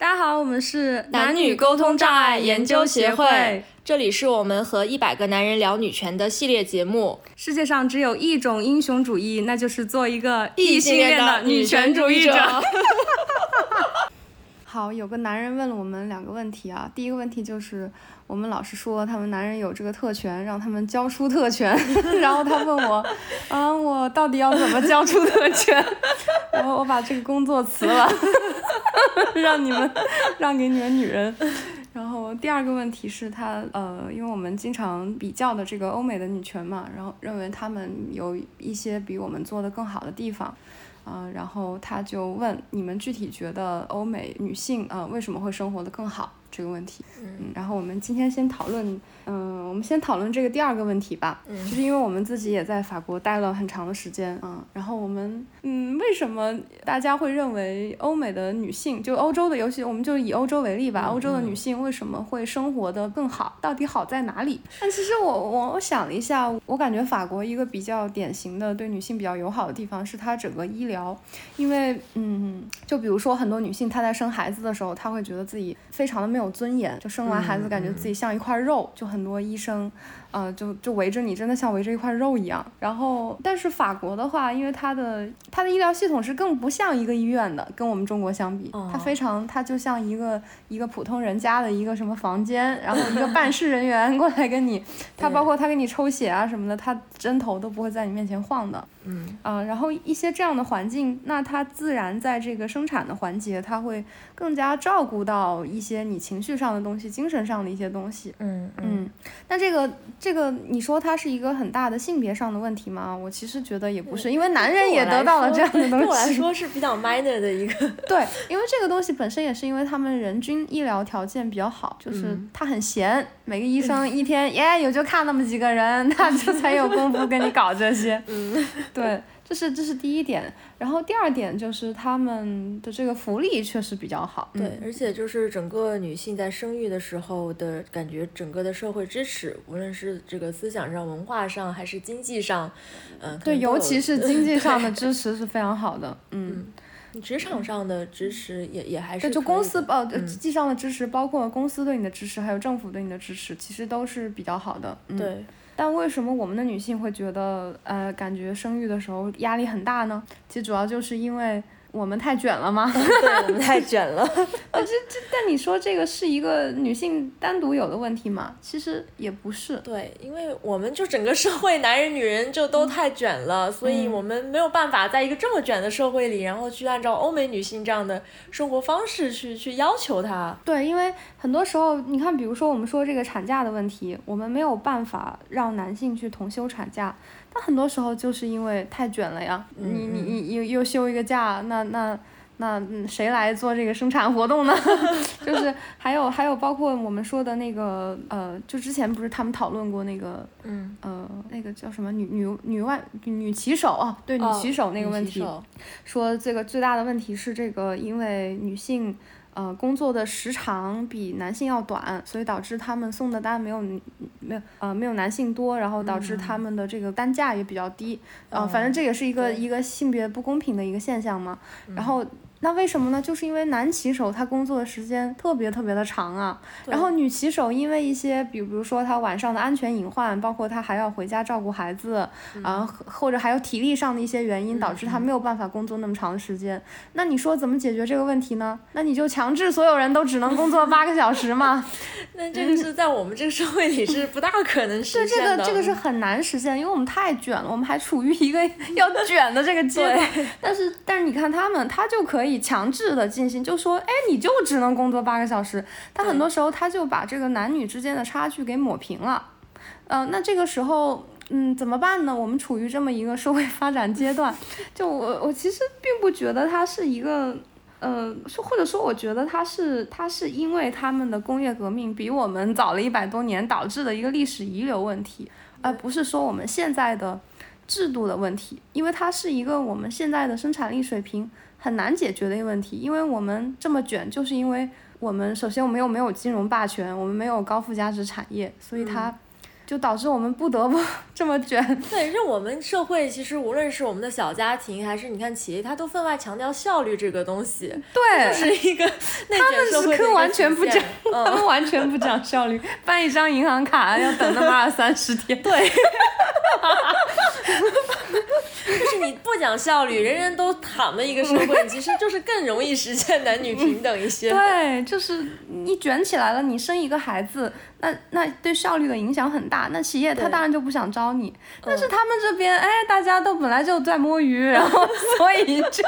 大家好，我们是男女沟通障碍研究协会，这里是我们和一百个男人聊女权的系列节目。世界上只有一种英雄主义，那就是做一个异性恋的女权主义者。好，有个男人问了我们两个问题啊，第一个问题就是我们老是说他们男人有这个特权，让他们交出特权，然后他问我，啊，我到底要怎么交出特权？然后我把这个工作辞了。让你们让给你们女人。然后第二个问题是他呃，因为我们经常比较的这个欧美的女权嘛，然后认为他们有一些比我们做的更好的地方，啊，然后他就问你们具体觉得欧美女性啊为什么会生活的更好这个问题。嗯，然后我们今天先讨论。嗯，我们先讨论这个第二个问题吧。嗯，就是因为我们自己也在法国待了很长的时间啊。然后我们，嗯，为什么大家会认为欧美的女性，就欧洲的，尤其我们就以欧洲为例吧，欧洲的女性为什么会生活的更好？到底好在哪里？但其实我我我想了一下，我感觉法国一个比较典型的对女性比较友好的地方是它整个医疗，因为嗯，就比如说很多女性她在生孩子的时候，她会觉得自己非常的没有尊严，就生完孩子感觉自己像一块肉，就很。多医生。呃，就就围着你，真的像围着一块肉一样。然后，但是法国的话，因为它的它的医疗系统是更不像一个医院的，跟我们中国相比，它非常，它就像一个一个普通人家的一个什么房间，然后一个办事人员 过来跟你，他包括他给你抽血啊什么的，他针头都不会在你面前晃的。嗯啊，然后一些这样的环境，那他自然在这个生产的环节，他会更加照顾到一些你情绪上的东西，精神上的一些东西。嗯嗯，那这个。这个你说它是一个很大的性别上的问题吗？我其实觉得也不是，因为男人也得到了这样的东西。对我来说是比较 minor 的一个。对，因为这个东西本身也是因为他们人均医疗条件比较好，就是他很闲，每个医生一天耶也就看那么几个人，他就 才有功夫跟你搞这些。嗯，对。这是这是第一点，然后第二点就是他们的这个福利确实比较好，对，而且就是整个女性在生育的时候的感觉，整个的社会支持，无论是这个思想上、文化上还是经济上，嗯，对，尤其是 经济上的支持是非常好的，嗯，职场上的支持也也还是，就公司呃经济上的支持，包括公司对你的支持，还有政府对你的支持，其实都是比较好的，对。但为什么我们的女性会觉得，呃，感觉生育的时候压力很大呢？其实主要就是因为。我们太卷了吗？对，我们太卷了。这这，但你说这个是一个女性单独有的问题吗？其实也不是。对，因为我们就整个社会，男人女人就都太卷了，所以我们没有办法在一个这么卷的社会里，然后去按照欧美女性这样的生活方式去去要求她。对，因为很多时候，你看，比如说我们说这个产假的问题，我们没有办法让男性去同休产假。但很多时候就是因为太卷了呀，你你你又又休一个假，那那那谁来做这个生产活动呢？就是 还有还有包括我们说的那个呃，就之前不是他们讨论过那个嗯呃那个叫什么女女女外女骑手啊，对女骑手那个问题，说这个最大的问题是这个因为女性。呃，工作的时长比男性要短，所以导致他们送的单没有没有呃没有男性多，然后导致他们的这个单价也比较低。呃，反正这也是一个一个性别不公平的一个现象嘛。然后。那为什么呢？就是因为男骑手他工作的时间特别特别的长啊，然后女骑手因为一些，比如说他晚上的安全隐患，包括他还要回家照顾孩子，啊，或者还有体力上的一些原因，导致他没有办法工作那么长的时间。那你说怎么解决这个问题呢？那你就强制所有人都只能工作八个小时嘛？那这个是在我们这个社会里是不大可能实现的。对，这个这个是很难实现，因为我们太卷了，我们还处于一个 要卷的这个阶段。但是但是你看他们，他就可以。以强制的进行，就说，哎，你就只能工作八个小时。他很多时候他就把这个男女之间的差距给抹平了。呃，那这个时候，嗯，怎么办呢？我们处于这么一个社会发展阶段，就我我其实并不觉得它是一个，呃，说或者说我觉得它是它是因为他们的工业革命比我们早了一百多年导致的一个历史遗留问题，而不是说我们现在的制度的问题，因为它是一个我们现在的生产力水平。很难解决的一个问题，因为我们这么卷，就是因为我们首先我们又没有金融霸权，我们没有高附加值产业，所以它，就导致我们不得不这 么卷。对，就我们社会其实无论是我们的小家庭，还是你看企业，它都分外强调效率这个东西。对，就是一个内卷社会他们是完全不讲，嗯、他们完全不讲效率，办一张银行卡要等他妈三十天。对。就是你不讲效率，人人都躺的一个社会，其实就是更容易实现男女平等一些。对，就是你卷起来了，你生一个孩子。那那对效率的影响很大，那企业他当然就不想招你。但是他们这边，哎，大家都本来就在摸鱼，然后 所以就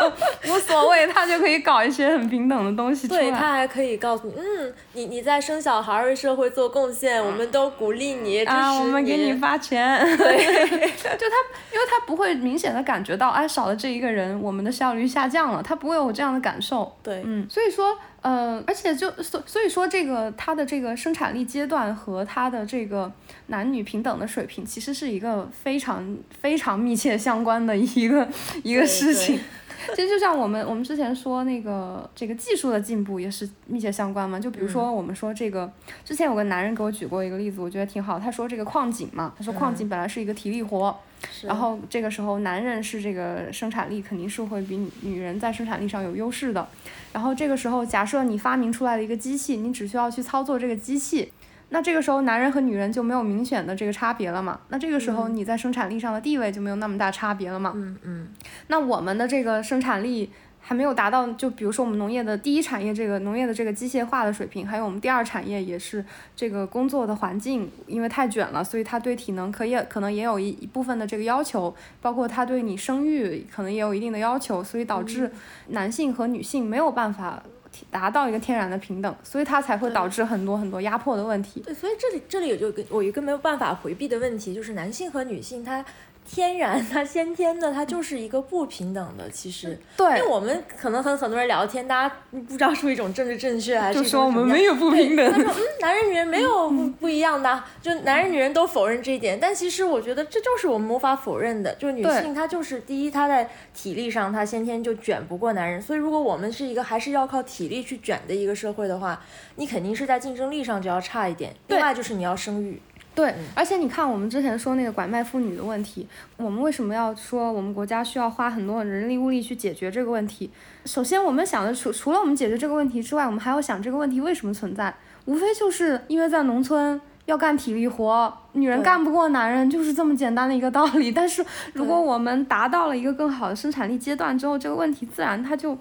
无所谓，他就可以搞一些很平等的东西出来。对他还可以告诉你，嗯，你你在生小孩为社会做贡献，我们都鼓励你，支持你，啊，我们给你发钱。对，就他，因为他不会明显的感觉到，哎，少了这一个人，我们的效率下降了，他不会有这样的感受。对，嗯，所以说。呃，而且就所所以说，这个他的这个生产力阶段和他的这个男女平等的水平，其实是一个非常非常密切相关的一个一个事情。其实就像我们我们之前说那个这个技术的进步也是密切相关嘛。就比如说我们说这个，之前有个男人给我举过一个例子，我觉得挺好。他说这个矿井嘛，他说矿井本来是一个体力活，然后这个时候男人是这个生产力肯定是会比女女人在生产力上有优势的。然后这个时候，假设你发明出来了一个机器，你只需要去操作这个机器，那这个时候男人和女人就没有明显的这个差别了嘛？那这个时候你在生产力上的地位就没有那么大差别了嘛？嗯嗯。那我们的这个生产力。还没有达到，就比如说我们农业的第一产业这个农业的这个机械化的水平，还有我们第二产业也是这个工作的环境，因为太卷了，所以它对体能可也可能也有一一部分的这个要求，包括它对你生育可能也有一定的要求，所以导致男性和女性没有办法达到一个天然的平等，所以它才会导致很多很多压迫的问题。对，所以这里这里有就我一个没有办法回避的问题，就是男性和女性他。天然，它先天的，它就是一个不平等的。其实，对，因为我们可能和很多人聊天，大家不知道是一种政治正确还是就说我们没有不平等。他说，嗯，男人女人没有不不一样的，就男人女人都否认这一点。但其实我觉得这就是我们无法否认的，就是女性她就是第一，她在体力上她先天就卷不过男人。所以如果我们是一个还是要靠体力去卷的一个社会的话，你肯定是在竞争力上就要差一点。另外就是你要生育。对，而且你看，我们之前说那个拐卖妇女的问题，我们为什么要说我们国家需要花很多人力物力去解决这个问题？首先，我们想的除除了我们解决这个问题之外，我们还要想这个问题为什么存在？无非就是因为在农村要干体力活，女人干不过男人，就是这么简单的一个道理。但是，如果我们达到了一个更好的生产力阶段之后，这个问题自然它就。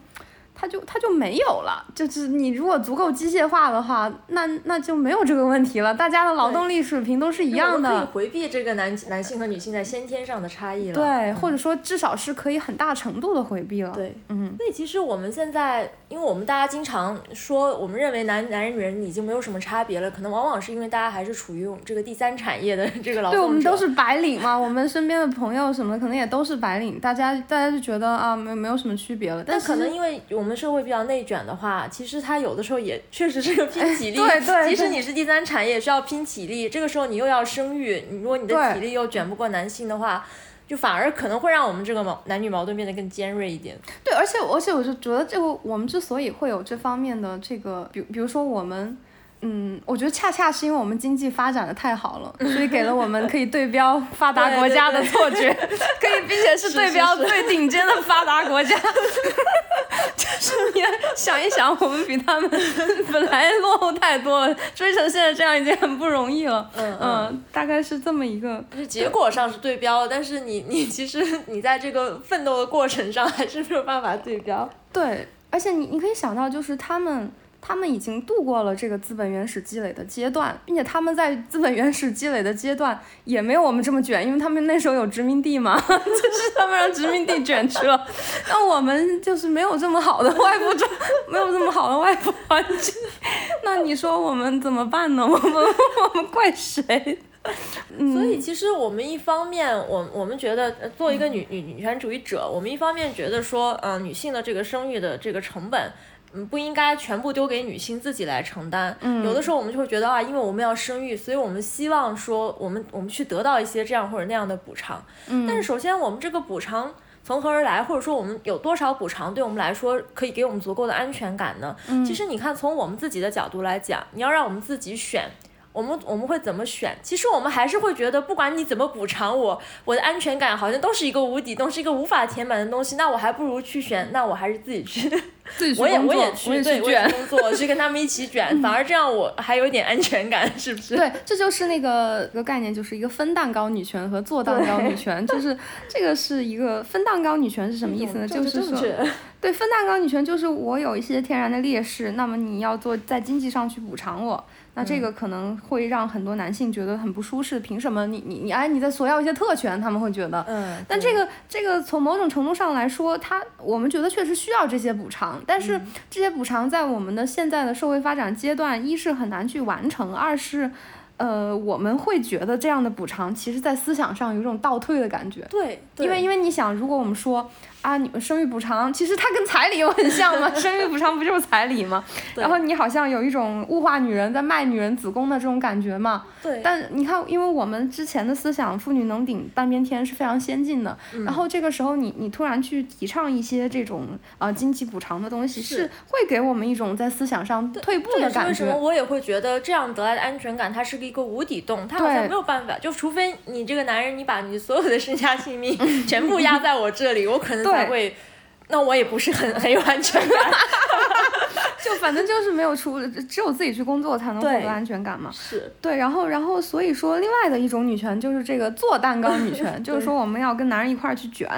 它就它就没有了，就是你如果足够机械化的话，那那就没有这个问题了。大家的劳动力水平都是一样的，可以回避这个男男性和女性在先天上的差异了。对，或者说至少是可以很大程度的回避了。对，嗯。所以其实我们现在，因为我们大家经常说，我们认为男男人女人已经没有什么差别了，可能往往是因为大家还是处于我们这个第三产业的 这个劳动对，我们都是白领嘛，我们身边的朋友什么可能也都是白领，大家大家就觉得啊，没没有什么区别了。但可能因为我们社会比较内。卷的话，其实它有的时候也确实是个拼体力。对对。即使你是第三产业，需要拼体力，这个时候你又要生育，你如果你的体力又卷不过男性的话，就反而可能会让我们这个矛男女矛盾变得更尖锐一点。对，而且而且我就觉得，这个我们之所以会有这方面的这个，比比如说我们。嗯，我觉得恰恰是因为我们经济发展的太好了，所以给了我们可以对标 发达国家的错觉，可以并且是对标最顶尖的发达国家。就是你想一想，我们比他们 本来落后太多了，追成现在这样已经很不容易了。嗯嗯，大概是这么一个。就是结果上是对标，但是你你其实你在这个奋斗的过程上还是没有办法对标。对，而且你你可以想到，就是他们。他们已经度过了这个资本原始积累的阶段，并且他们在资本原始积累的阶段也没有我们这么卷，因为他们那时候有殖民地嘛，就是他们让殖民地卷去了。那我们就是没有这么好的外部状，没有这么好的外部环境。那你说我们怎么办呢？我们 我们怪谁？所以其实我们一方面，我我们觉得作为一个女女女权主义者，我们一方面觉得说，嗯，女性的这个生育的这个成本。嗯，不应该全部丢给女性自己来承担。嗯，有的时候我们就会觉得啊，因为我们要生育，所以我们希望说，我们我们去得到一些这样或者那样的补偿。嗯，但是首先我们这个补偿从何而来，或者说我们有多少补偿对我们来说可以给我们足够的安全感呢？嗯，其实你看，从我们自己的角度来讲，你要让我们自己选。我们我们会怎么选？其实我们还是会觉得，不管你怎么补偿我，我的安全感好像都是一个无底洞，是一个无法填满的东西。那我还不如去选，那我还是自己去，我也我也去，对，我也工作，去跟他们一起卷，反而这样我还有点安全感，是不是？对，这就是那个一个概念，就是一个分蛋糕女权和做蛋糕女权，就是这个是一个分蛋糕女权是什么意思呢？就是说，对，分蛋糕女权就是我有一些天然的劣势，那么你要做在经济上去补偿我。那这个可能会让很多男性觉得很不舒适，凭什么你你你哎你在索要一些特权？他们会觉得，嗯，但这个这个从某种程度上来说，他我们觉得确实需要这些补偿，但是这些补偿在我们的现在的社会发展阶段，一是很难去完成，二是，呃，我们会觉得这样的补偿，其实在思想上有一种倒退的感觉。对，因为因为你想，如果我们说。啊，你们生育补偿其实它跟彩礼又很像吗？生育补偿不就是彩礼吗？然后你好像有一种物化女人在卖女人子宫的这种感觉嘛。对。但你看，因为我们之前的思想，妇女能顶半边天是非常先进的。嗯。然后这个时候，你你突然去提倡一些这种呃经济补偿的东西，是会给我们一种在思想上退步的感觉。为什么我也会觉得这样得来的安全感，它是一个无底洞，它好像没有办法，就除非你这个男人，你把你所有的身家性命 全部压在我这里，我可能才会。那我也不是很很有安全感，就反正就是没有出，只有自己去工作才能获得安全感嘛。是对，然后然后所以说，另外的一种女权就是这个做蛋糕女权，就是说我们要跟男人一块儿去卷，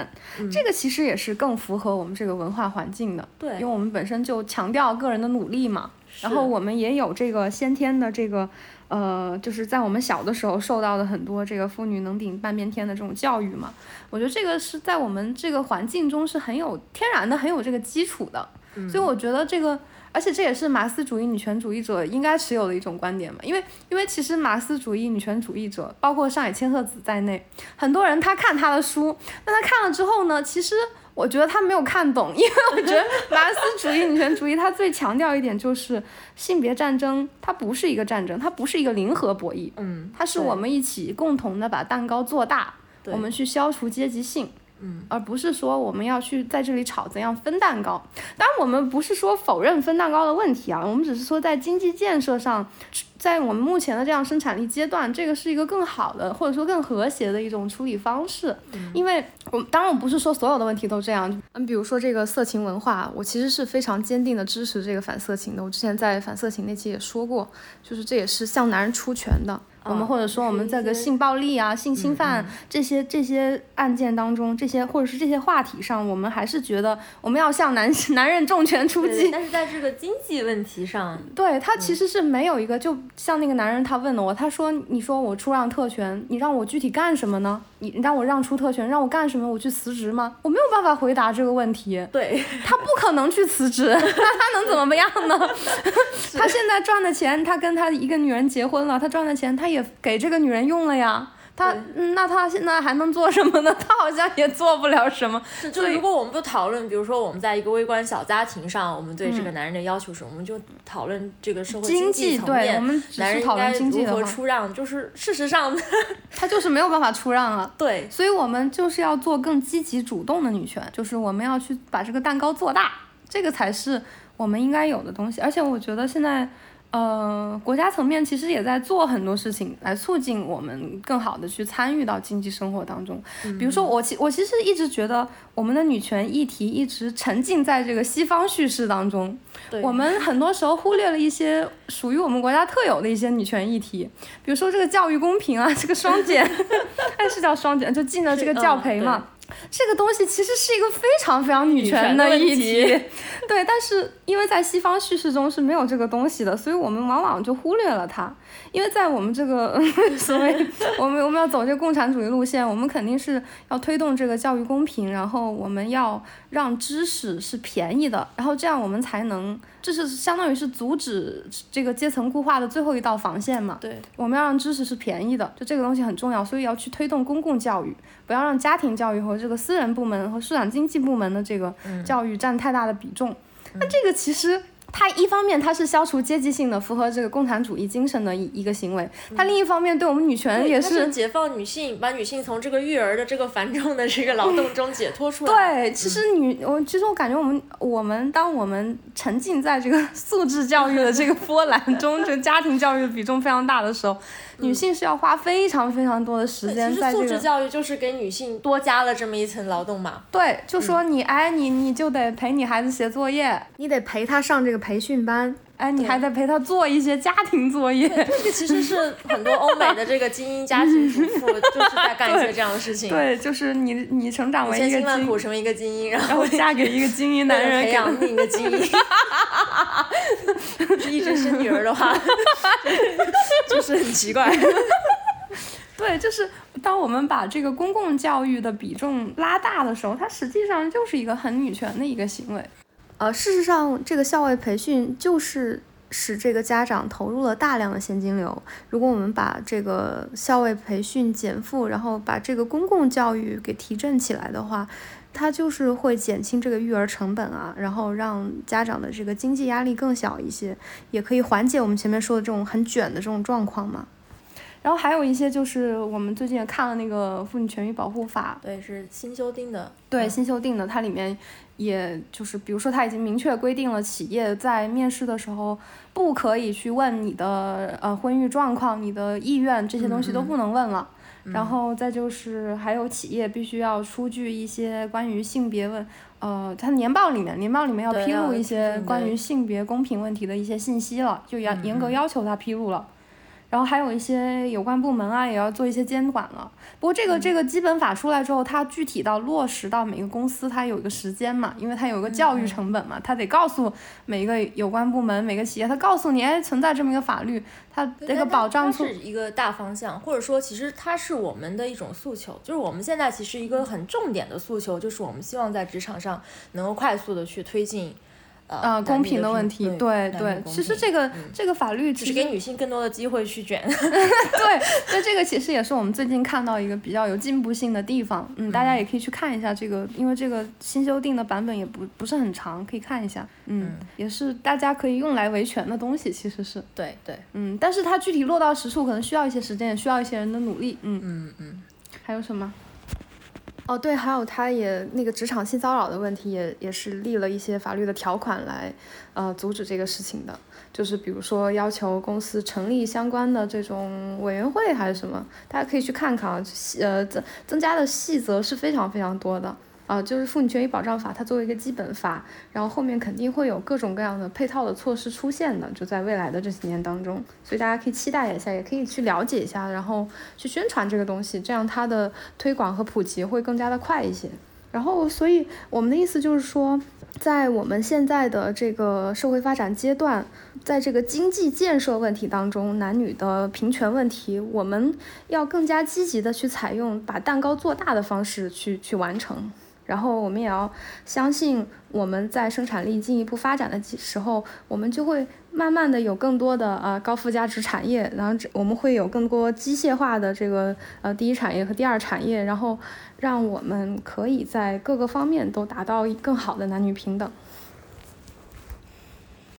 这个其实也是更符合我们这个文化环境的。对，因为我们本身就强调个人的努力嘛，然后我们也有这个先天的这个。呃，就是在我们小的时候受到的很多这个妇女能顶半边天的这种教育嘛，我觉得这个是在我们这个环境中是很有天然的、很有这个基础的。所以我觉得这个，而且这也是马克思主义女权主义者应该持有的一种观点嘛，因为因为其实马克思主义女权主义者，包括上野千鹤子在内，很多人他看他的书，那他看了之后呢，其实。我觉得他没有看懂，因为我觉得马克思主义女权主义它最强调一点就是性别战争，它不是一个战争，它不是一个零和博弈，嗯，它是我们一起共同的把蛋糕做大，我们去消除阶级性。嗯，而不是说我们要去在这里吵怎样分蛋糕。当然，我们不是说否认分蛋糕的问题啊，我们只是说在经济建设上，在我们目前的这样生产力阶段，这个是一个更好的或者说更和谐的一种处理方式。因为我当然我不是说所有的问题都这样。嗯，比如说这个色情文化，我其实是非常坚定的支持这个反色情的。我之前在反色情那期也说过，就是这也是向男人出拳的。我们或者说我们在个性暴力啊、性侵犯这些这些案件当中，这些或者是这些话题上，我们还是觉得我们要向男 男人重拳出击。但是在这个经济问题上，对他其实是没有一个，就像那个男人他问了我，他说：“你说我出让特权，你让我具体干什么呢？你让我让出特权，让我干什么？我去辞职吗？我没有办法回答这个问题。对他不可能去辞职，那 他能怎么样呢？他现在赚的钱，他跟他一个女人结婚了，他赚的钱他。也给这个女人用了呀，他那他现在还能做什么呢？他好像也做不了什么。就如果我们不讨论，比如说我们在一个微观小家庭上，我们对这个男人的要求是，我们就讨论这个社会经济层面，我们男人应该如何出让？就是事实上，他就是没有办法出让啊。对，所以我们就是要做更积极主动的女权，就是我们要去把这个蛋糕做大，这个才是我们应该有的东西。而且我觉得现在。呃，国家层面其实也在做很多事情来促进我们更好的去参与到经济生活当中。比如说，我其我其实一直觉得我们的女权议题一直沉浸在这个西方叙事当中，我们很多时候忽略了一些属于我们国家特有的一些女权议题，比如说这个教育公平啊，这个双减，哎是叫双减，就进了这个教培嘛。这个东西其实是一个非常非常女权的议题，对，但是因为在西方叙事中是没有这个东西的，所以我们往往就忽略了它。因为在我们这个 所谓我们我们要走这个共产主义路线，我们肯定是要推动这个教育公平，然后我们要让知识是便宜的，然后这样我们才能，这是相当于是阻止这个阶层固化的最后一道防线嘛。对，我们要让知识是便宜的，就这个东西很重要，所以要去推动公共教育，不要让家庭教育和这个私人部门和市场经济部门的这个教育占太大的比重。那这个其实。它一方面它是消除阶级性的、符合这个共产主义精神的一一个行为，它另一方面对我们女权也是解放女性，把女性从这个育儿的这个繁重的这个劳动中解脱出来。对，其实女我其实我感觉我们我们当我们沉浸在这个素质教育的这个波澜中，这个家庭教育的比重非常大的时候，女性是要花非常非常多的时间在这个。素质教育就是给女性多加了这么一层劳动嘛？对，就说你哎你你就得陪你孩子写作业，你得陪他上这个。培训班，哎，你还得陪他做一些家庭作业。这个其实是很多欧美的这个精英家庭主妇 就是在干一些这样的事情。对，就是你你成长为一个千辛万苦成为一个精英，然后嫁给一个精英男人，培养另一个精英。是一直是女儿的话，就是很奇怪。对，就是当我们把这个公共教育的比重拉大的时候，它实际上就是一个很女权的一个行为。呃，事实上，这个校外培训就是使这个家长投入了大量的现金流。如果我们把这个校外培训减负，然后把这个公共教育给提振起来的话，它就是会减轻这个育儿成本啊，然后让家长的这个经济压力更小一些，也可以缓解我们前面说的这种很卷的这种状况嘛。然后还有一些就是我们最近也看了那个《妇女权益保护法》，对，是新修订的。对，新修订的，它里面也就是比如说，他已经明确规定了，企业在面试的时候不可以去问你的呃婚育状况、你的意愿这些东西都不能问了。然后再就是还有企业必须要出具一些关于性别问，呃，它年报里面年报里面要披露一些关于性别公平问题的一些信息了，就严严格要求它披露了。然后还有一些有关部门啊，也要做一些监管了。不过这个这个基本法出来之后，它具体到落实到每个公司，它有一个时间嘛，因为它有一个教育成本嘛，它得告诉每一个有关部门、每个企业，它告诉你，哎，存在这么一个法律，它这个保障是一个大方向，或者说其实它是我们的一种诉求，就是我们现在其实一个很重点的诉求，就是我们希望在职场上能够快速的去推进。呃，公平的问题，对对，其实这个这个法律只是给女性更多的机会去卷，对，那这个其实也是我们最近看到一个比较有进步性的地方，嗯，大家也可以去看一下这个，因为这个新修订的版本也不不是很长，可以看一下，嗯，也是大家可以用来维权的东西，其实是，对对，嗯，但是它具体落到实处可能需要一些时间，也需要一些人的努力，嗯嗯嗯，还有什么？哦，对，还有他也那个职场性骚扰的问题，也也是立了一些法律的条款来，呃，阻止这个事情的。就是比如说要求公司成立相关的这种委员会还是什么，大家可以去看看啊，呃，增增加的细则是非常非常多的。啊，就是《妇女权益保障法》，它作为一个基本法，然后后面肯定会有各种各样的配套的措施出现的，就在未来的这几年当中，所以大家可以期待一下，也可以去了解一下，然后去宣传这个东西，这样它的推广和普及会更加的快一些。然后，所以我们的意思就是说，在我们现在的这个社会发展阶段，在这个经济建设问题当中，男女的平权问题，我们要更加积极的去采用把蛋糕做大的方式去去完成。然后我们也要相信，我们在生产力进一步发展的时候，我们就会慢慢的有更多的啊高附加值产业，然后我们会有更多机械化的这个呃第一产业和第二产业，然后让我们可以在各个方面都达到更好的男女平等。